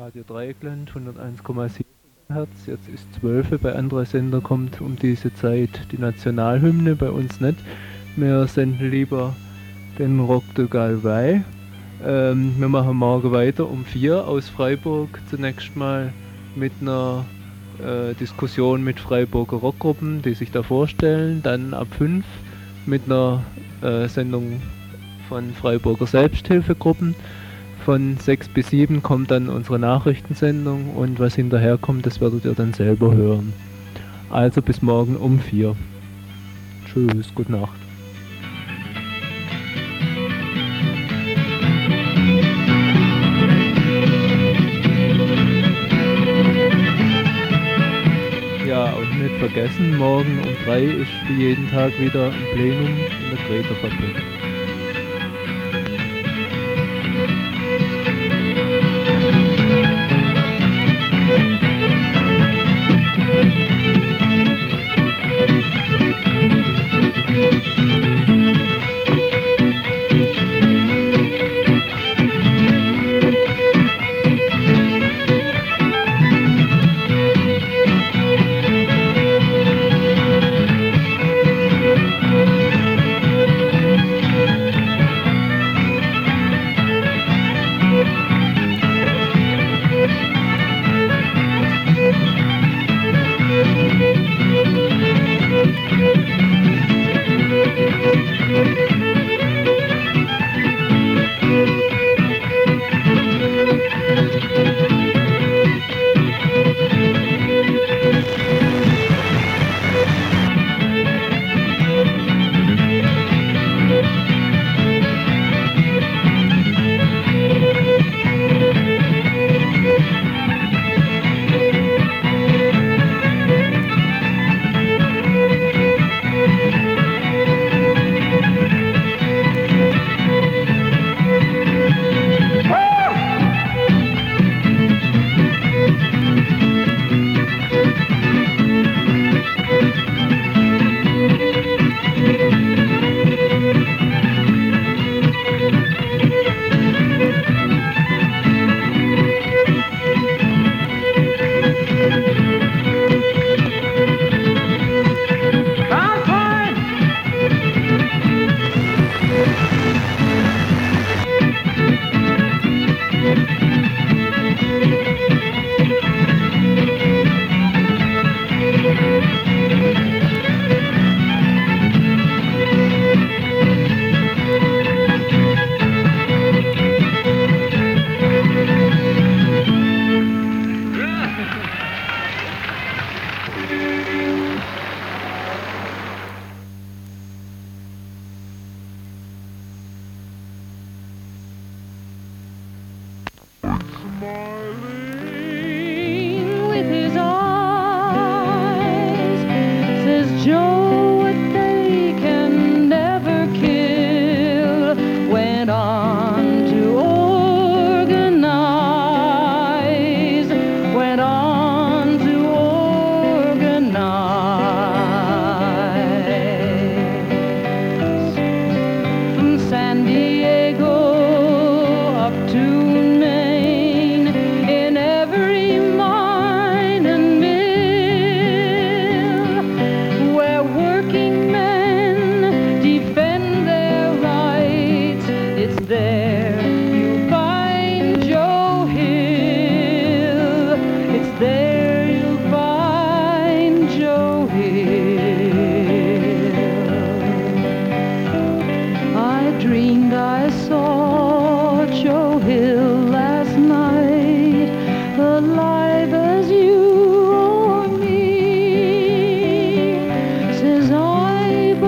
Radio Dreieckland 101,7 Hertz. Jetzt ist 12. Bei anderen Sender kommt um diese Zeit die Nationalhymne, bei uns nicht. Wir senden lieber den Rock de Galway. Ähm, wir machen morgen weiter um 4 aus Freiburg. Zunächst mal mit einer äh, Diskussion mit Freiburger Rockgruppen, die sich da vorstellen. Dann ab 5 mit einer äh, Sendung von Freiburger Selbsthilfegruppen. Von 6 bis 7 kommt dann unsere Nachrichtensendung und was hinterher kommt, das werdet ihr dann selber hören. Also bis morgen um 4. Tschüss, gute Nacht. Ja, und nicht vergessen, morgen um 3 ist wie jeden Tag wieder ein Plenum in der Greta-Fabrik.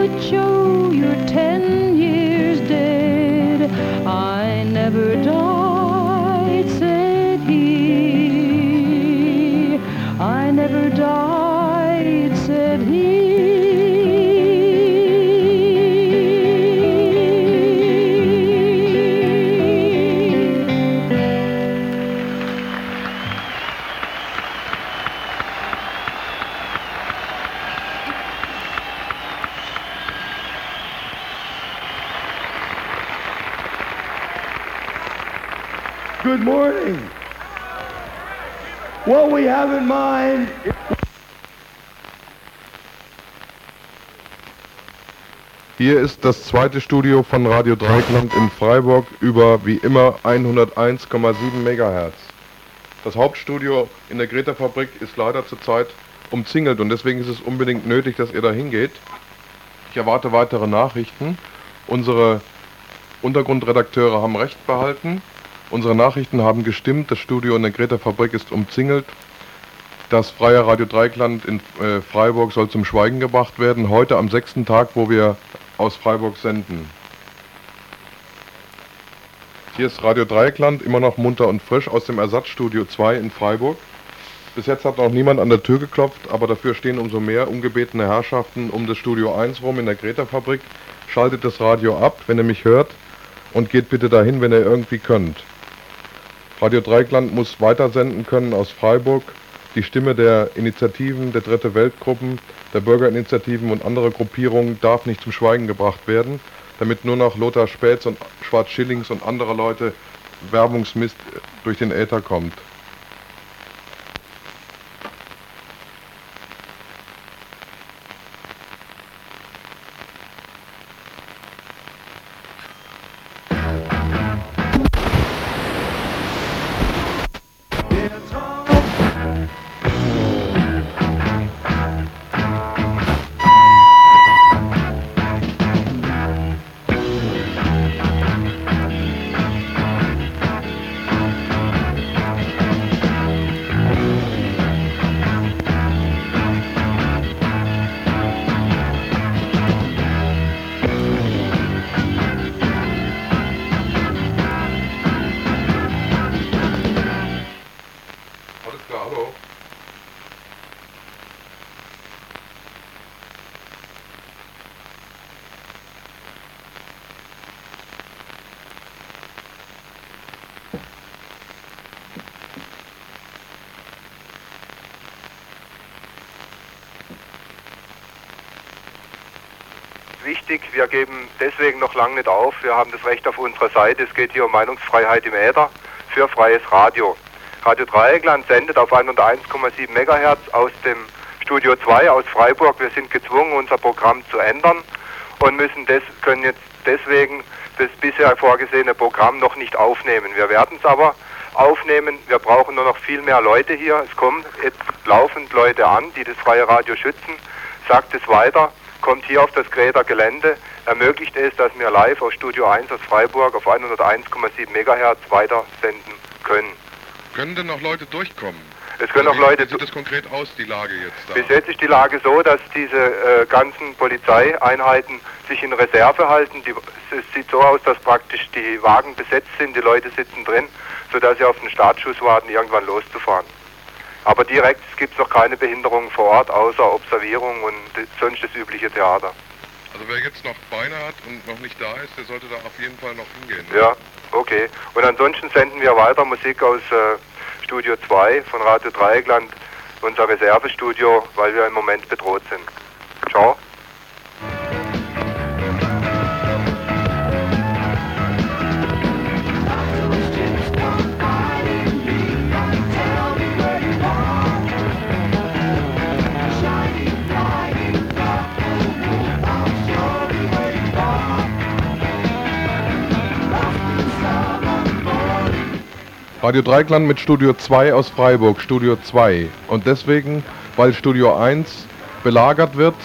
But Joe, you're ten years dead. I never died, we have in mind Hier ist das zweite Studio von Radio Dreikland in Freiburg über wie immer 101,7 MHz. Das Hauptstudio in der Greta-Fabrik ist leider zurzeit umzingelt und deswegen ist es unbedingt nötig, dass ihr da hingeht. Ich erwarte weitere Nachrichten. Unsere Untergrundredakteure haben recht behalten. Unsere Nachrichten haben gestimmt. Das Studio in der Greta-Fabrik ist umzingelt. Das freie Radio Dreikland in äh, Freiburg soll zum Schweigen gebracht werden. Heute am sechsten Tag, wo wir aus Freiburg senden. Hier ist Radio Dreieckland, immer noch munter und frisch aus dem Ersatzstudio 2 in Freiburg. Bis jetzt hat noch niemand an der Tür geklopft, aber dafür stehen umso mehr ungebetene Herrschaften um das Studio 1 rum in der Greta-Fabrik. Schaltet das Radio ab, wenn ihr mich hört, und geht bitte dahin, wenn ihr irgendwie könnt. Radio Dreieckland muss weitersenden können aus Freiburg. Die Stimme der Initiativen, der Dritte Weltgruppen, der Bürgerinitiativen und andere Gruppierungen darf nicht zum Schweigen gebracht werden damit nur noch Lothar Spätz und Schwarz Schillings und andere Leute Werbungsmist durch den Äther kommt. Wichtig, wir geben deswegen noch lange nicht auf. Wir haben das Recht auf unserer Seite. Es geht hier um Meinungsfreiheit im Äther für freies Radio. Radio Dreieckland sendet auf 101,7 MHz aus dem Studio 2 aus Freiburg. Wir sind gezwungen, unser Programm zu ändern und müssen des, können jetzt deswegen das bisher vorgesehene Programm noch nicht aufnehmen. Wir werden es aber aufnehmen. Wir brauchen nur noch viel mehr Leute hier. Es kommen jetzt laufend Leute an, die das freie Radio schützen. Sagt es weiter kommt hier auf das Gräder Gelände, ermöglicht es, dass wir live aus Studio 1 aus Freiburg auf 101,7 MHz weiter senden können. Können denn noch Leute durchkommen? Es können also auch Leute. Wie sieht das konkret aus, die Lage jetzt da? Bis jetzt ist die Lage so, dass diese äh, ganzen Polizeieinheiten sich in Reserve halten. Die, es sieht so aus, dass praktisch die Wagen besetzt sind, die Leute sitzen drin, sodass sie auf den Startschuss warten, irgendwann loszufahren. Aber direkt gibt es noch keine Behinderungen vor Ort, außer Observierung und sonst das übliche Theater. Also wer jetzt noch Beine hat und noch nicht da ist, der sollte da auf jeden Fall noch hingehen. Ne? Ja, okay. Und ansonsten senden wir weiter Musik aus äh, Studio 2 von Radio Dreieckland, unser Reservestudio, weil wir im Moment bedroht sind. Ciao. Radio Dreikland mit Studio 2 aus Freiburg, Studio 2. Und deswegen, weil Studio 1 belagert wird,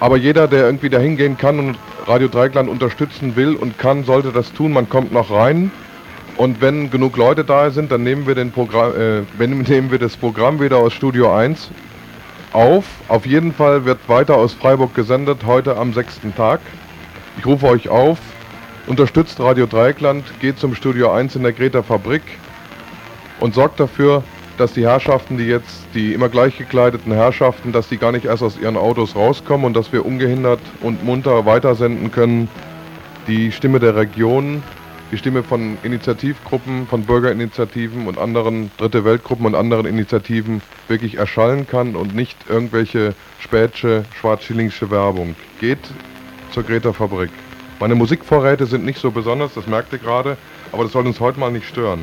aber jeder, der irgendwie dahin gehen kann und Radio Dreikland unterstützen will und kann, sollte das tun. Man kommt noch rein. Und wenn genug Leute da sind, dann nehmen wir, den Programm, äh, nehmen wir das Programm wieder aus Studio 1 auf. Auf jeden Fall wird weiter aus Freiburg gesendet, heute am sechsten Tag. Ich rufe euch auf, Unterstützt Radio Dreieckland, geht zum Studio 1 in der Greta Fabrik und sorgt dafür, dass die Herrschaften, die jetzt, die immer gleich gekleideten Herrschaften, dass die gar nicht erst aus ihren Autos rauskommen und dass wir ungehindert und munter weitersenden können. Die Stimme der Region, die Stimme von Initiativgruppen, von Bürgerinitiativen und anderen Dritte Weltgruppen und anderen Initiativen wirklich erschallen kann und nicht irgendwelche spätsche, schwarzschillingsche Werbung. Geht zur Greta Fabrik. Meine Musikvorräte sind nicht so besonders, das merkt ihr gerade, aber das soll uns heute mal nicht stören.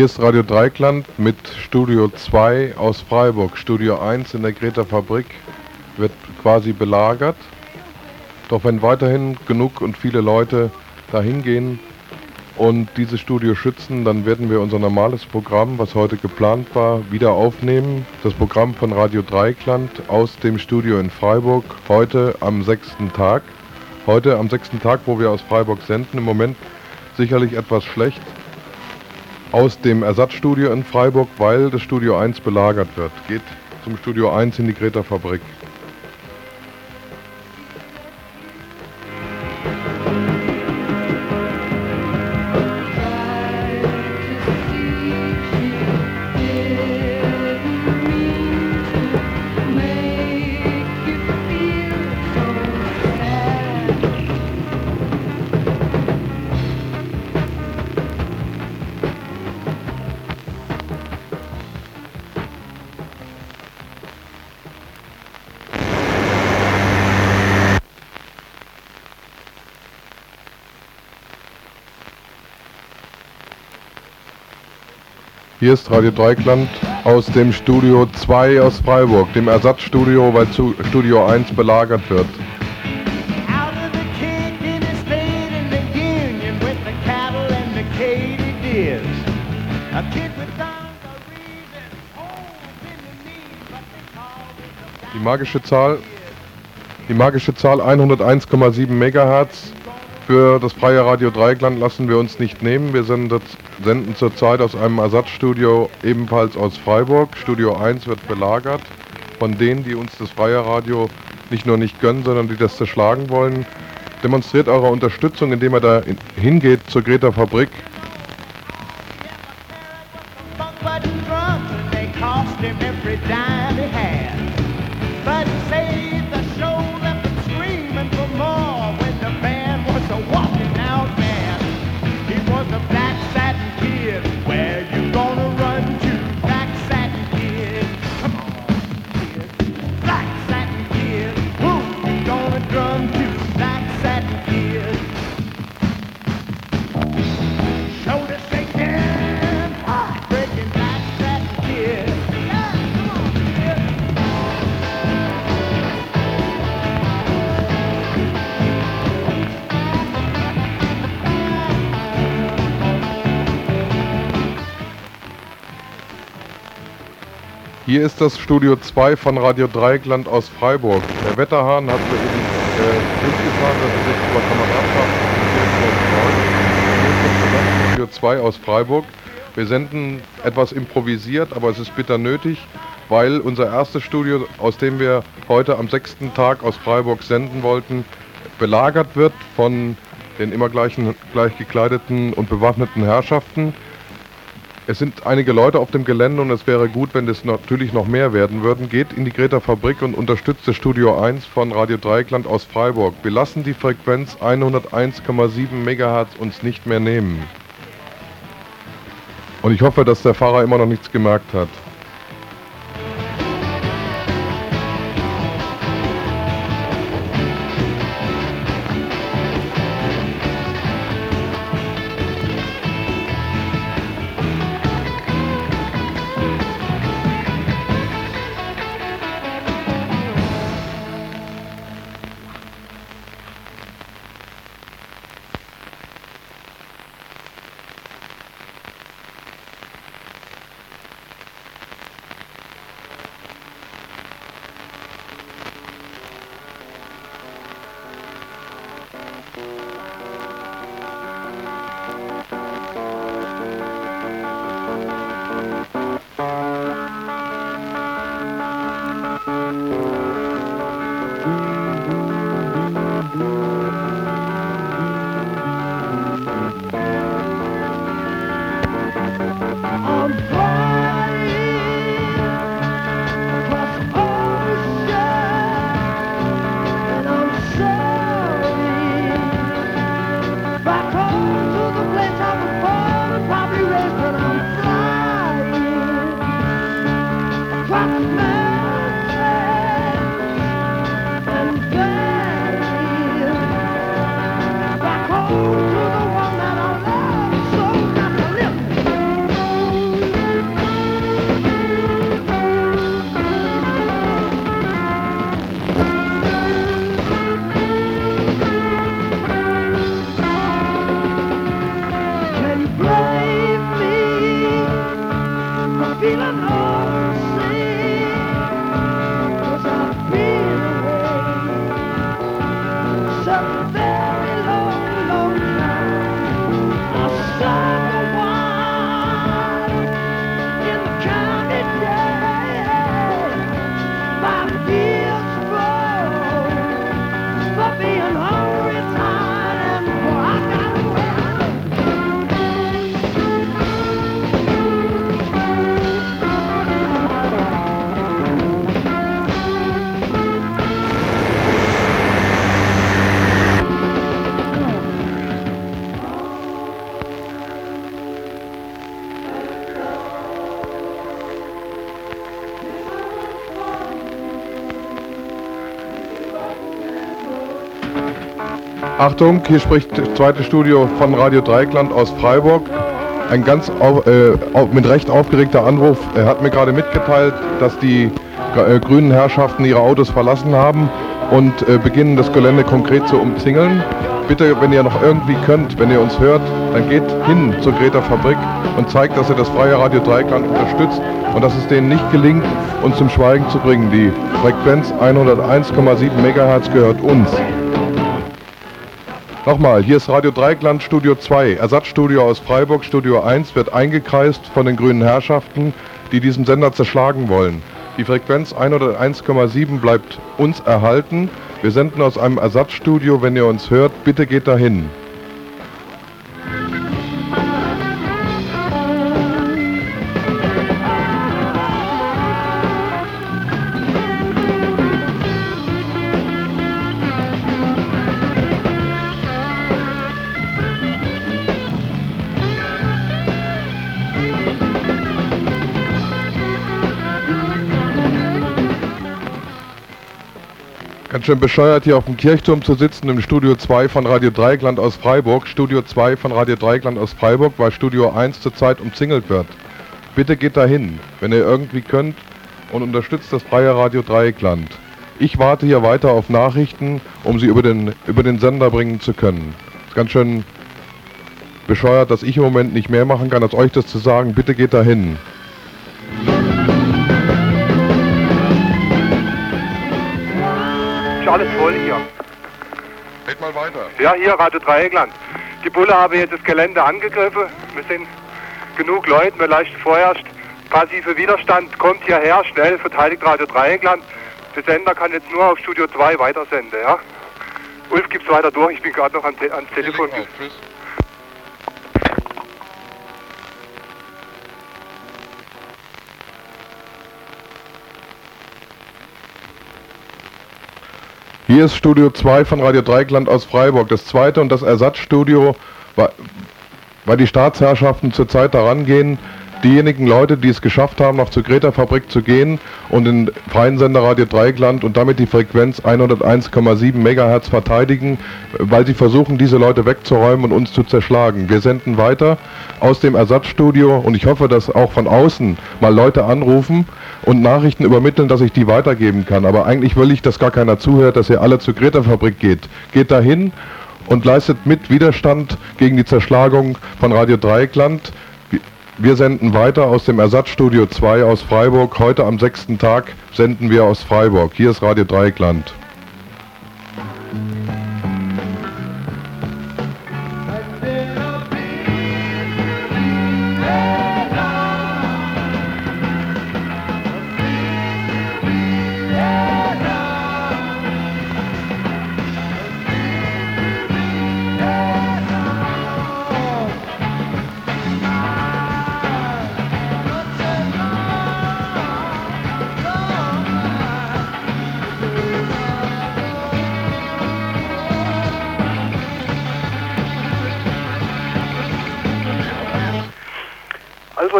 Hier ist Radio Dreikland mit Studio 2 aus Freiburg. Studio 1 in der Greta Fabrik wird quasi belagert. Doch wenn weiterhin genug und viele Leute dahin gehen und dieses Studio schützen, dann werden wir unser normales Programm, was heute geplant war, wieder aufnehmen. Das Programm von Radio Dreikland aus dem Studio in Freiburg, heute am sechsten Tag. Heute am sechsten Tag, wo wir aus Freiburg senden. Im Moment sicherlich etwas schlecht, aus dem Ersatzstudio in Freiburg, weil das Studio 1 belagert wird. Geht zum Studio 1 in die Greta Hier ist Radio Dreikland aus dem Studio 2 aus Freiburg, dem Ersatzstudio, weil Studio 1 belagert wird. Die magische Zahl, die magische Zahl 101,7 Megahertz für das freie Radio Dreikland lassen wir uns nicht nehmen. Wir senden, senden zurzeit aus einem Ersatzstudio ebenfalls aus Freiburg. Studio 1 wird belagert von denen, die uns das freie Radio nicht nur nicht gönnen, sondern die das zerschlagen wollen. Demonstriert eure Unterstützung, indem ihr da in, hingeht zur Greta Fabrik. the black satin kid. Hier ist das Studio 2 von Radio Dreieckland aus Freiburg. Der Wetterhahn hat soeben äh, durchgefahren, dass er sich über Kameradschaft Studio 2 aus Freiburg. Wir senden etwas improvisiert, aber es ist bitter nötig, weil unser erstes Studio, aus dem wir heute am sechsten Tag aus Freiburg senden wollten, belagert wird von den immer gleichen, gleich gekleideten und bewaffneten Herrschaften. Es sind einige Leute auf dem Gelände und es wäre gut, wenn es natürlich noch mehr werden würden. Geht in die Greta Fabrik und unterstützt das Studio 1 von Radio Dreieckland aus Freiburg. Wir lassen die Frequenz 101,7 MHz uns nicht mehr nehmen. Und ich hoffe, dass der Fahrer immer noch nichts gemerkt hat. Achtung, hier spricht das zweite Studio von Radio Dreikland aus Freiburg. Ein ganz au, äh, mit Recht aufgeregter Anruf. Er hat mir gerade mitgeteilt, dass die äh, grünen Herrschaften ihre Autos verlassen haben und äh, beginnen das Gelände konkret zu umzingeln. Bitte, wenn ihr noch irgendwie könnt, wenn ihr uns hört, dann geht hin zur Greta Fabrik und zeigt, dass ihr das freie Radio Dreikland unterstützt und dass es denen nicht gelingt, uns zum Schweigen zu bringen. Die Frequenz 101,7 MHz gehört uns. Nochmal, hier ist Radio Dreikland Studio 2, Ersatzstudio aus Freiburg. Studio 1 wird eingekreist von den grünen Herrschaften, die diesen Sender zerschlagen wollen. Die Frequenz 101,7 bleibt uns erhalten. Wir senden aus einem Ersatzstudio. Wenn ihr uns hört, bitte geht dahin. Schön bescheuert hier auf dem Kirchturm zu sitzen im Studio 2 von Radio Dreieckland aus Freiburg. Studio 2 von Radio Dreieckland aus Freiburg, weil Studio 1 zurzeit umzingelt wird. Bitte geht dahin, wenn ihr irgendwie könnt und unterstützt das freie Radio Dreieckland. Ich warte hier weiter auf Nachrichten, um sie über den, über den Sender bringen zu können. Ist ganz schön bescheuert, dass ich im Moment nicht mehr machen kann, als euch das zu sagen. Bitte geht dahin. Alles voll hier. Red mal weiter. Ja, hier Radio Dreieckland. Die Bulle haben jetzt das Gelände angegriffen. Wir sind genug Leute, wir leisten vorherrscht. Passive Widerstand kommt hierher, schnell, verteidigt Radio Dreieckland. Der Sender kann jetzt nur auf Studio 2 weitersenden, ja? Ulf gibt's weiter durch, ich bin gerade noch Te ans Telefon. Auf, tschüss. Hier ist Studio 2 von Radio Dreieckland aus Freiburg. Das zweite und das Ersatzstudio, weil die Staatsherrschaften zurzeit daran gehen, diejenigen Leute, die es geschafft haben, noch zur Greta-Fabrik zu gehen und den freien Sender Radio Dreieckland und damit die Frequenz 101,7 MHz verteidigen, weil sie versuchen, diese Leute wegzuräumen und uns zu zerschlagen. Wir senden weiter aus dem Ersatzstudio und ich hoffe, dass auch von außen mal Leute anrufen und Nachrichten übermitteln, dass ich die weitergeben kann. Aber eigentlich will ich, dass gar keiner zuhört, dass ihr alle zur Greta-Fabrik geht. Geht dahin und leistet mit Widerstand gegen die Zerschlagung von Radio Dreieckland. Wir- senden weiter aus dem Ersatzstudio 2 aus Freiburg. Heute am sechsten Tag senden wir aus Freiburg. Hier ist Radio Dreieckland.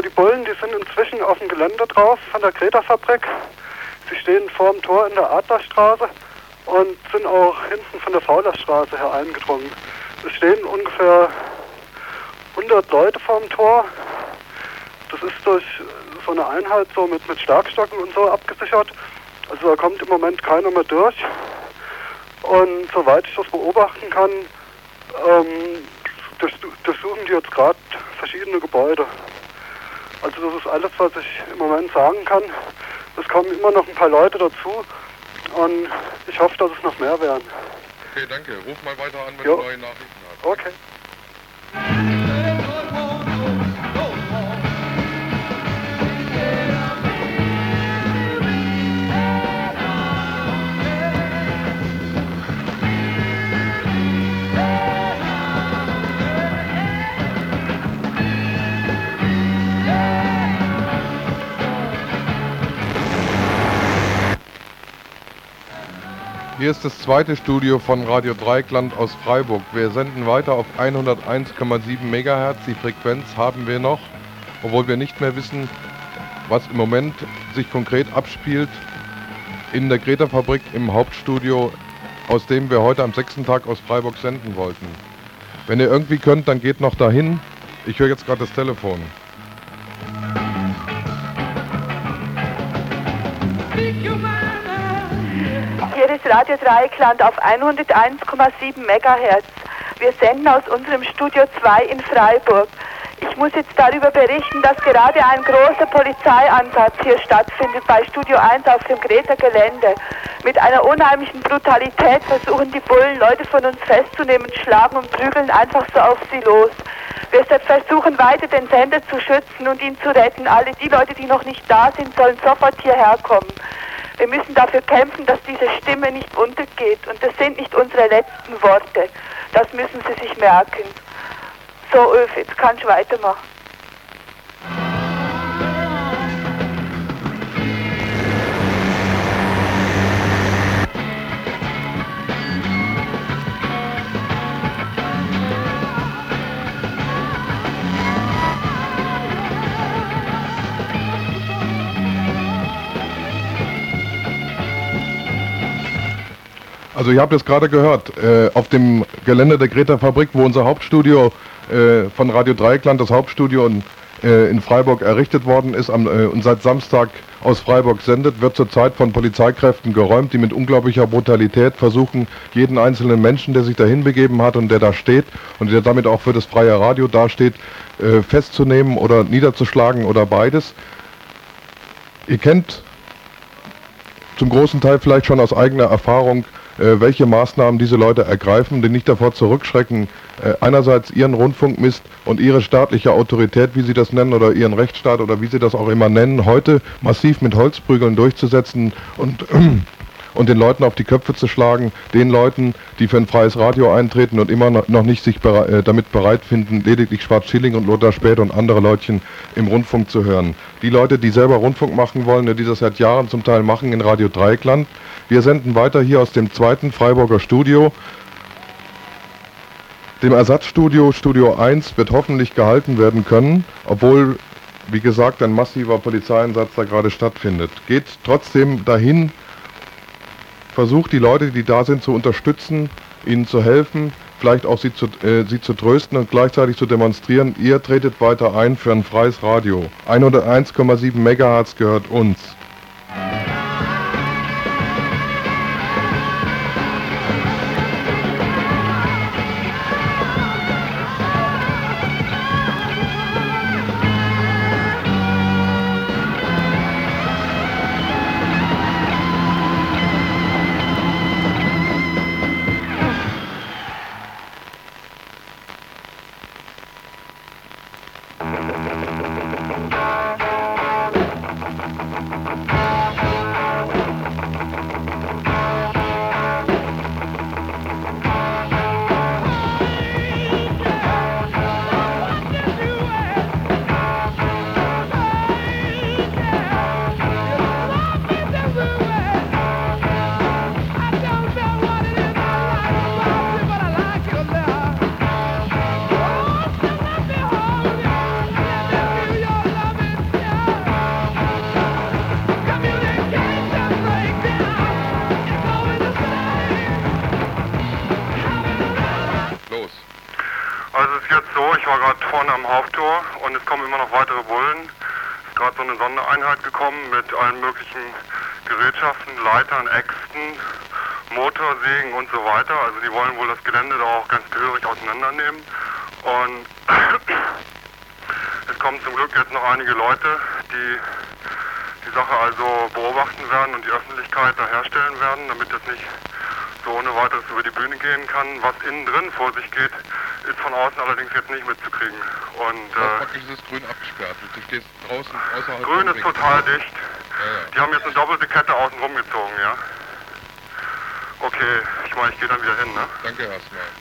Also die Bullen, die sind inzwischen auf dem Gelände drauf von der Greta-Fabrik. Sie stehen vor dem Tor in der Adlerstraße und sind auch hinten von der Faulerstraße her eingedrungen. Es stehen ungefähr 100 Leute vor dem Tor. Das ist durch so eine Einheit so mit, mit Schlagstocken und so abgesichert. Also da kommt im Moment keiner mehr durch. Und soweit ich das beobachten kann, ähm, durchs- durchsuchen die jetzt gerade verschiedene Gebäude. Also das ist alles, was ich im Moment sagen kann. Es kommen immer noch ein paar Leute dazu und ich hoffe, dass es noch mehr werden. Okay, danke. Ruf mal weiter an, wenn Jo. du neue Nachrichten hast. Okay. Hier ist das zweite Studio von Radio Dreieckland aus Freiburg. Wir senden weiter auf 101,7 MHz. Die Frequenz haben wir noch, obwohl wir nicht mehr wissen, was im Moment sich konkret abspielt in der Greta-Fabrik im Hauptstudio aus dem wir heute am sechsten Tag aus Freiburg senden wollten. Wenn ihr irgendwie könnt, dann geht noch dahin. Ich höre jetzt gerade das Telefon. Hier ist Radio Dreieckland auf 101,7 MHz. Wir senden aus unserem Studio 2 in Freiburg. Ich muss jetzt darüber berichten, dass gerade ein großer Polizeieinsatz hier stattfindet bei Studio 1 auf dem Greta Gelände. Mit einer unheimlichen Brutalität versuchen die Bullen, Leute von uns festzunehmen, schlagen und prügeln einfach so auf sie los. Wir versuchen weiter den Sender zu schützen und ihn zu retten. Alle die Leute, die noch nicht da sind, sollen sofort hierher kommen. Wir müssen dafür kämpfen, dass diese Stimme nicht untergeht. Und das sind nicht unsere letzten Worte. Das müssen Sie sich merken. So, Öf, jetzt kannst du weitermachen. Also ihr habt es gerade gehört, äh, auf dem Gelände der Greta Fabrik, wo unser Hauptstudio äh, von Radio Dreieckland, das Hauptstudio in, äh, in Freiburg errichtet worden ist am, äh, und seit Samstag aus Freiburg sendet, wird zurzeit von Polizeikräften geräumt, die mit unglaublicher Brutalität versuchen, jeden einzelnen Menschen, der sich dahin begeben hat und der da steht und der damit auch für das freie Radio dasteht, äh, festzunehmen oder niederzuschlagen oder beides. Ihr kennt zum großen Teil vielleicht schon aus eigener Erfahrung welche Maßnahmen diese Leute ergreifen, die nicht davor zurückschrecken, äh, einerseits ihren Rundfunkmist und ihre staatliche Autorität, wie sie das nennen, oder ihren Rechtsstaat oder wie sie das auch immer nennen, heute massiv mit Holzprügeln durchzusetzen und und den Leuten auf die Köpfe zu schlagen, den Leuten, die für ein freies Radio eintreten und immer noch nicht sich bere äh, damit bereit finden, lediglich Schwarz-Schilling und Lothar Späth und andere Leutchen im Rundfunk zu hören. Die Leute, die selber Rundfunk machen wollen, die das seit Jahren zum Teil machen in Radio Dreieckland, wir senden weiter hier aus dem zweiten Freiburger Studio. Dem Ersatzstudio Studio 1 wird hoffentlich gehalten werden können, obwohl, wie gesagt, ein massiver Polizeieinsatz da gerade stattfindet. Geht trotzdem dahin, versucht die Leute, die da sind, zu unterstützen, ihnen zu helfen, vielleicht auch sie zu, äh, sie zu trösten und gleichzeitig zu demonstrieren, ihr tretet weiter ein für ein freies Radio. 101,7 MHz gehört uns. Also die wollen wohl das Gelände da auch ganz gehörig auseinandernehmen. Und es kommen zum Glück jetzt noch einige Leute, die die Sache also beobachten werden und die Öffentlichkeit da herstellen werden, damit das nicht so ohne weiteres über die Bühne gehen kann. Was innen drin vor sich geht, ist von außen allerdings jetzt nicht mitzukriegen. Und äh, praktisch ist es grün abgesperrt. Du stehst draußen außerhalb. grün ist total dicht. Ja, ja. Die haben jetzt eine doppelte Kette außen rumgezogen, ja? Okay, ich meine, ich gehe dann wieder hin, ne? Danke erstmal.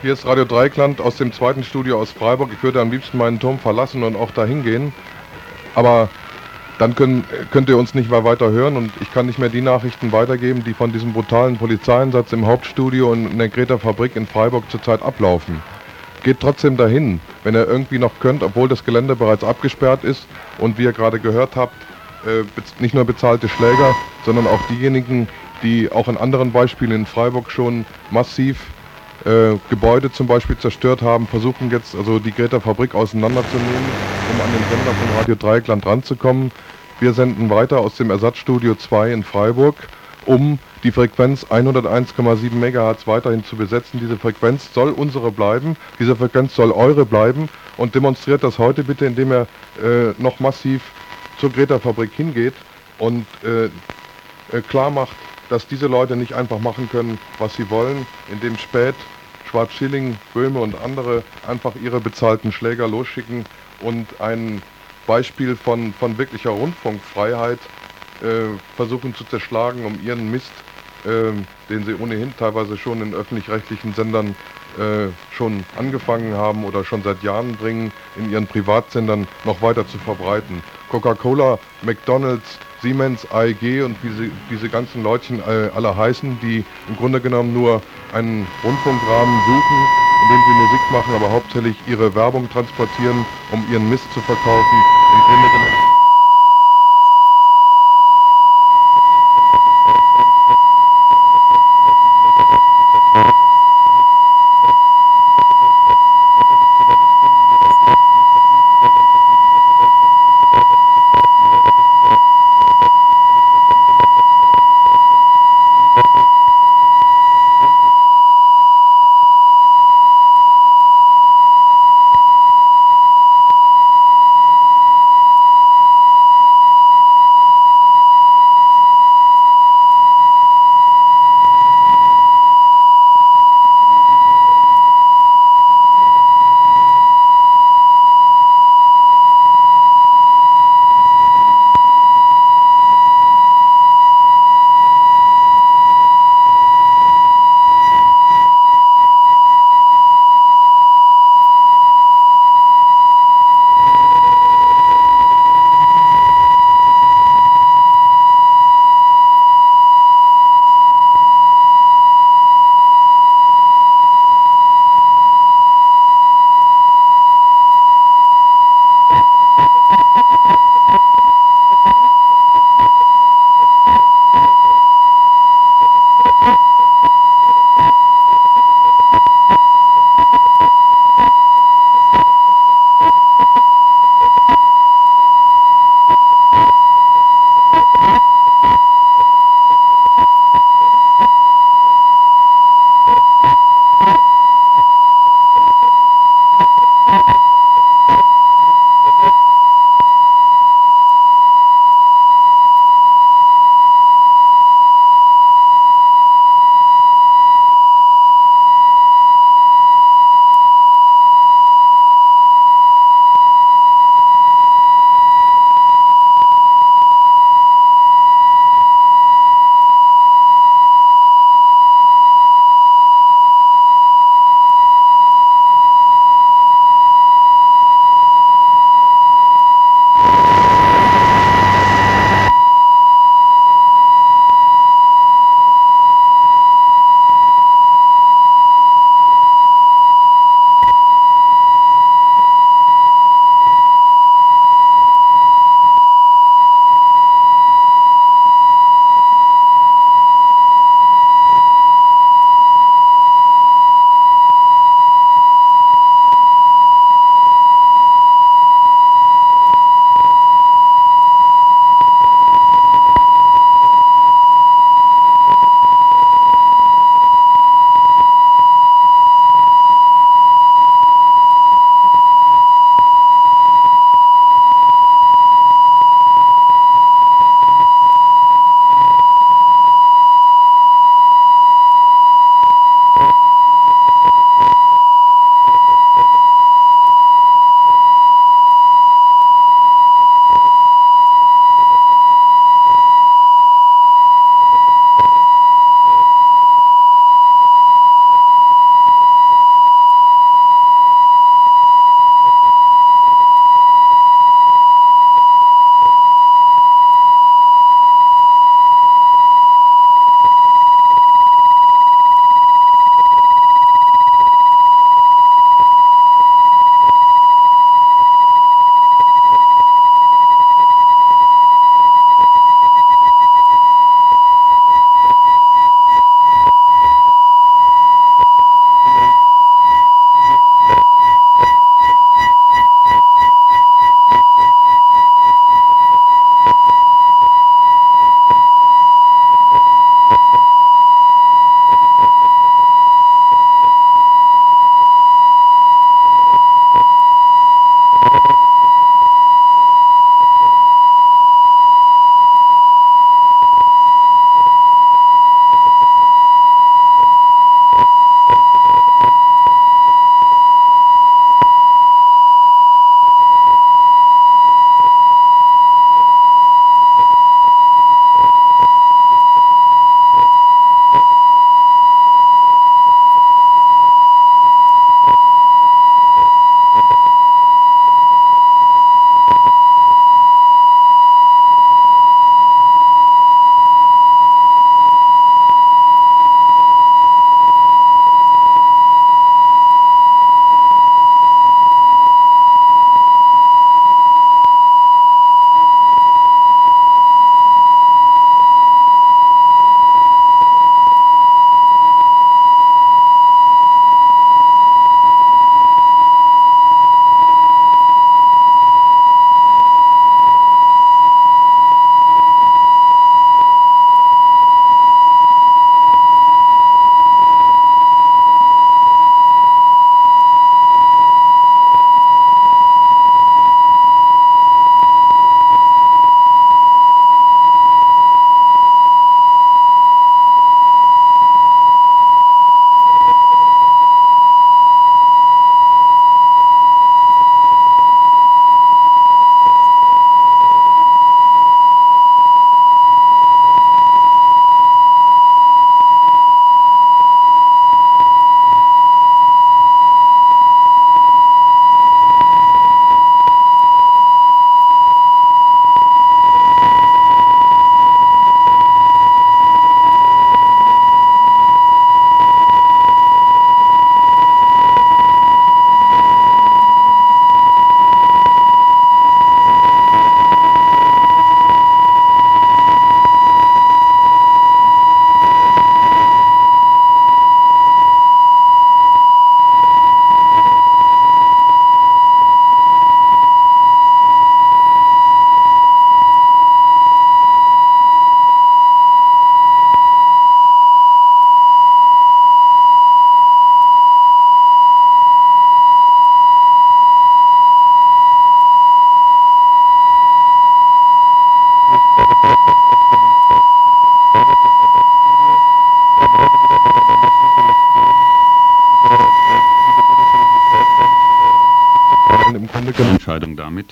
Hier ist Radio Dreikland aus dem zweiten Studio aus Freiburg. Ich würde am liebsten meinen Turm verlassen und auch dahin gehen. Aber dann können, könnt ihr uns nicht mehr weiter hören und ich kann nicht mehr die Nachrichten weitergeben, die von diesem brutalen Polizeieinsatz im Hauptstudio und in der Greta Fabrik in Freiburg zurzeit ablaufen. Geht trotzdem dahin, wenn ihr irgendwie noch könnt, obwohl das Gelände bereits abgesperrt ist und wie ihr gerade gehört habt, äh, nicht nur bezahlte Schläger, sondern auch diejenigen, die auch in anderen Beispielen in Freiburg schon massiv äh, Gebäude zum Beispiel zerstört haben, versuchen jetzt also die Greta Fabrik auseinanderzunehmen, um an den Sender von Radio Dreieckland ranzukommen. Wir senden weiter aus dem Ersatzstudio 2 in Freiburg, um die Frequenz 101,7 MHz weiterhin zu besetzen. Diese Frequenz soll unsere bleiben, diese Frequenz soll eure bleiben und demonstriert das heute bitte, indem ihr äh, noch massiv zur Greta-Fabrik hingeht und äh, äh, klar macht, dass diese Leute nicht einfach machen können, was sie wollen, indem Spät, Schwarz-Schilling, Böhme und andere einfach ihre bezahlten Schläger losschicken und ein Beispiel von, von wirklicher Rundfunkfreiheit äh, versuchen zu zerschlagen, um ihren Mist, äh, den sie ohnehin teilweise schon in öffentlich-rechtlichen Sendern äh, schon angefangen haben oder schon seit Jahren bringen, in ihren Privatsendern noch weiter zu verbreiten. Coca-Cola, McDonald's, Siemens, AEG und wie diese ganzen Leutchen äh, alle heißen, die im Grunde genommen nur einen Rundfunkrahmen suchen, in dem sie Musik machen, aber hauptsächlich ihre Werbung transportieren, um ihren Mist zu verkaufen. Im Grunde genommen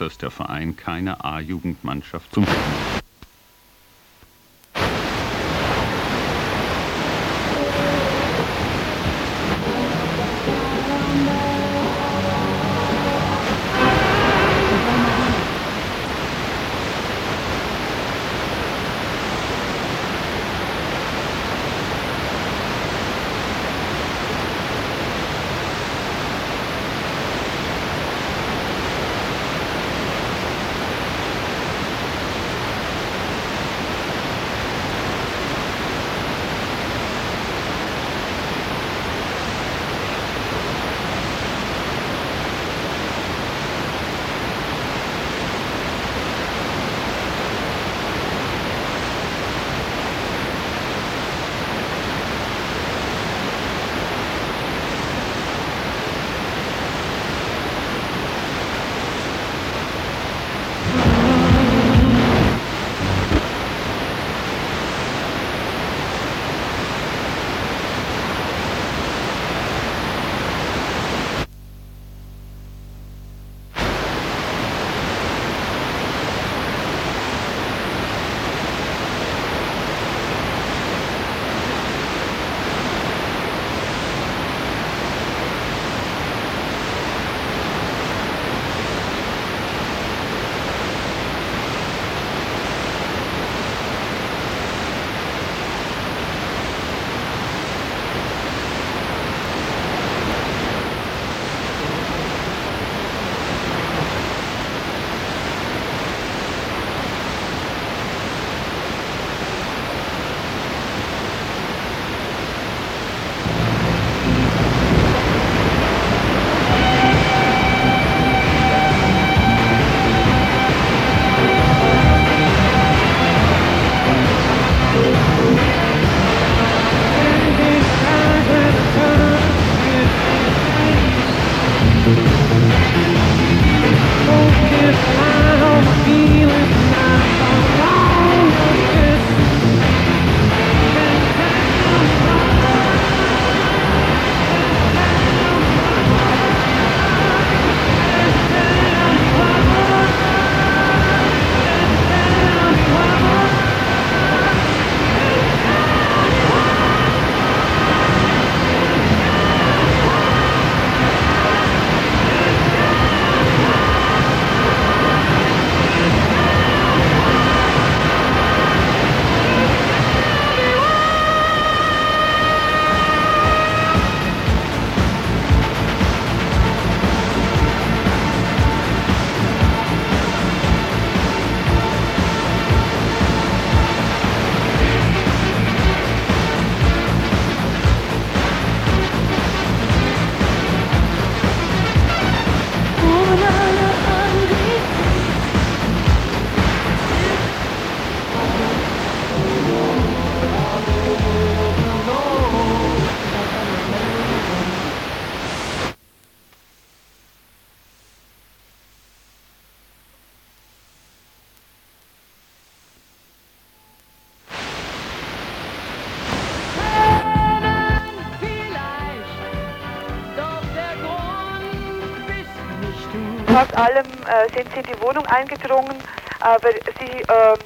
dass der Verein keine A-Jugendmannschaft zum allem äh, sind sie in die Wohnung eingedrungen, aber sie äh,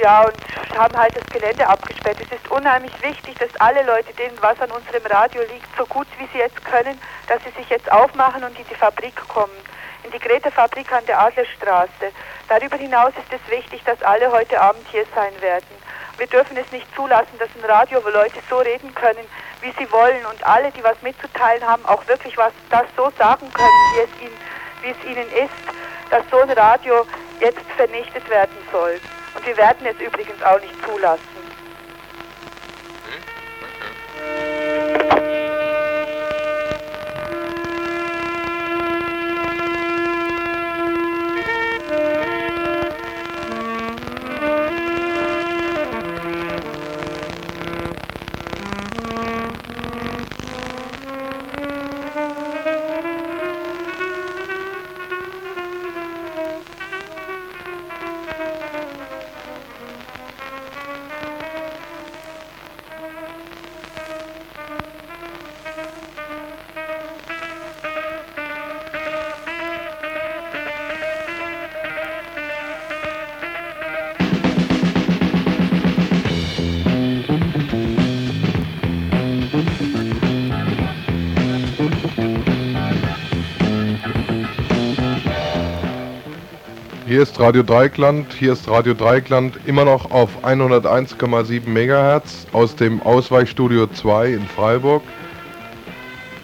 ja, und haben halt das Gelände abgesperrt. Es ist unheimlich wichtig, dass alle Leute, denen was an unserem Radio liegt, so gut wie sie jetzt können, dass sie sich jetzt aufmachen und in die Fabrik kommen. In die Greta-Fabrik an der Adlerstraße. Darüber hinaus ist es wichtig, dass alle heute Abend hier sein werden. Wir dürfen es nicht zulassen, dass ein Radio, wo Leute so reden können, wie sie wollen und alle, die was mitzuteilen haben, auch wirklich was das so sagen können, wie es ihnen, wie es ihnen ist, dass so ein Radio jetzt vernichtet werden soll. Und wir werden es übrigens auch nicht zulassen. Hier ist Radio Dreikland, hier ist Radio Dreikland immer noch auf 101,7 MHz aus dem Ausweichstudio 2 in Freiburg,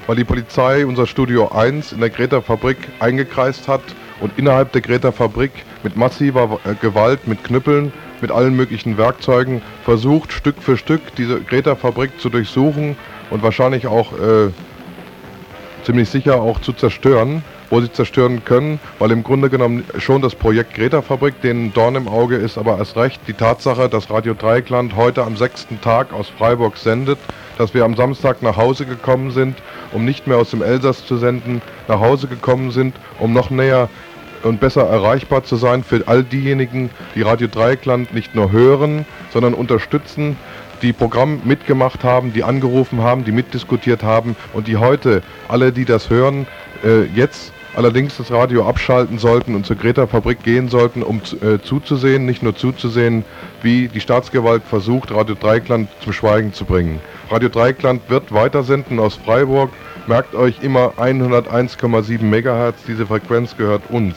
weil die Polizei unser Studio 1 in der Greta-Fabrik eingekreist hat und innerhalb der Greta-Fabrik mit massiver äh, Gewalt, mit Knüppeln, mit allen möglichen Werkzeugen versucht, Stück für Stück diese Greta-Fabrik zu durchsuchen und wahrscheinlich auch äh, ziemlich sicher auch zu zerstören, wo sie zerstören können, weil im Grunde genommen schon das Projekt Greta-Fabrik den Dorn im Auge ist, aber erst recht die Tatsache, dass Radio Dreieckland heute am sechsten Tag aus Freiburg sendet, dass wir am Samstag nach Hause gekommen sind, um nicht mehr aus dem Elsass zu senden, nach Hause gekommen sind, um noch näher und besser erreichbar zu sein für all diejenigen, die Radio Dreieckland nicht nur hören, sondern unterstützen, die Programm mitgemacht haben, die angerufen haben, die mitdiskutiert haben und die heute, alle die das hören, äh, jetzt allerdings das Radio abschalten sollten und zur Greta-Fabrik gehen sollten, um äh, zuzusehen, nicht nur zuzusehen, wie die Staatsgewalt versucht, Radio Dreieckland zum Schweigen zu bringen. Radio Dreieckland wird weitersenden aus Freiburg. Merkt euch immer 101,7 MHz, diese Frequenz gehört uns.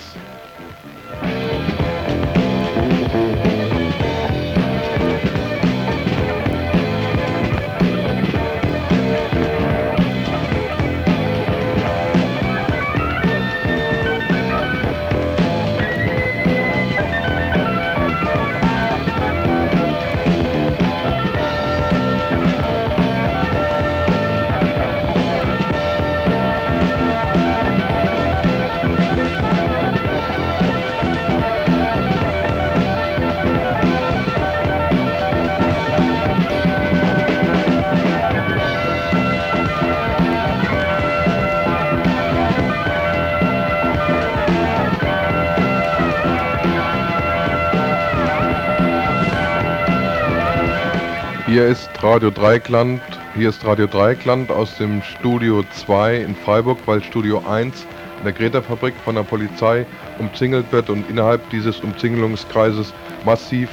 Radio Dreikland, hier ist Radio Dreikland aus dem Studio 2 in Freiburg, weil Studio 1 in der Greta-Fabrik von der Polizei umzingelt wird und innerhalb dieses Umzingelungskreises massiv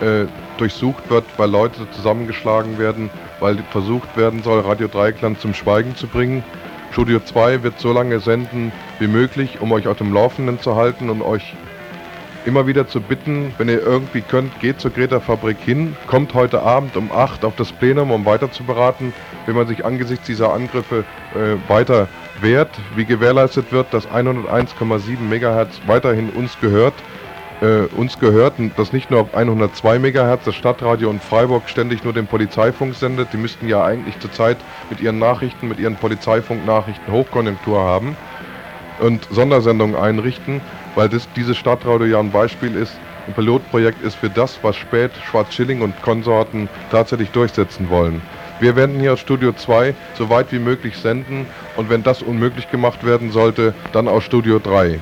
äh, durchsucht wird, weil Leute zusammengeschlagen werden, weil versucht werden soll, Radio Dreikland zum Schweigen zu bringen. Studio 2 wird so lange senden wie möglich, um euch auf dem Laufenden zu halten und euch immer wieder zu bitten, wenn ihr irgendwie könnt, geht zur Greta-Fabrik hin, kommt heute Abend um 8 auf das Plenum, um weiter zu beraten, wenn man sich angesichts dieser Angriffe äh, weiter wehrt, wie gewährleistet wird, dass 101,7 MHz weiterhin uns gehört. Äh, uns gehört, dass nicht nur auf 102 MHz das Stadtradio in Freiburg ständig nur den Polizeifunk sendet. Die müssten ja eigentlich zurzeit mit ihren Nachrichten, mit ihren Polizeifunk-Nachrichten Hochkonjunktur haben und Sondersendungen einrichten weil das, dieses Stadtradio ja ein Beispiel ist, ein Pilotprojekt ist für das, was Spät, Schwarz-Schilling und Konsorten tatsächlich durchsetzen wollen. Wir werden hier aus Studio 2 so weit wie möglich senden und wenn das unmöglich gemacht werden sollte, dann aus Studio 3.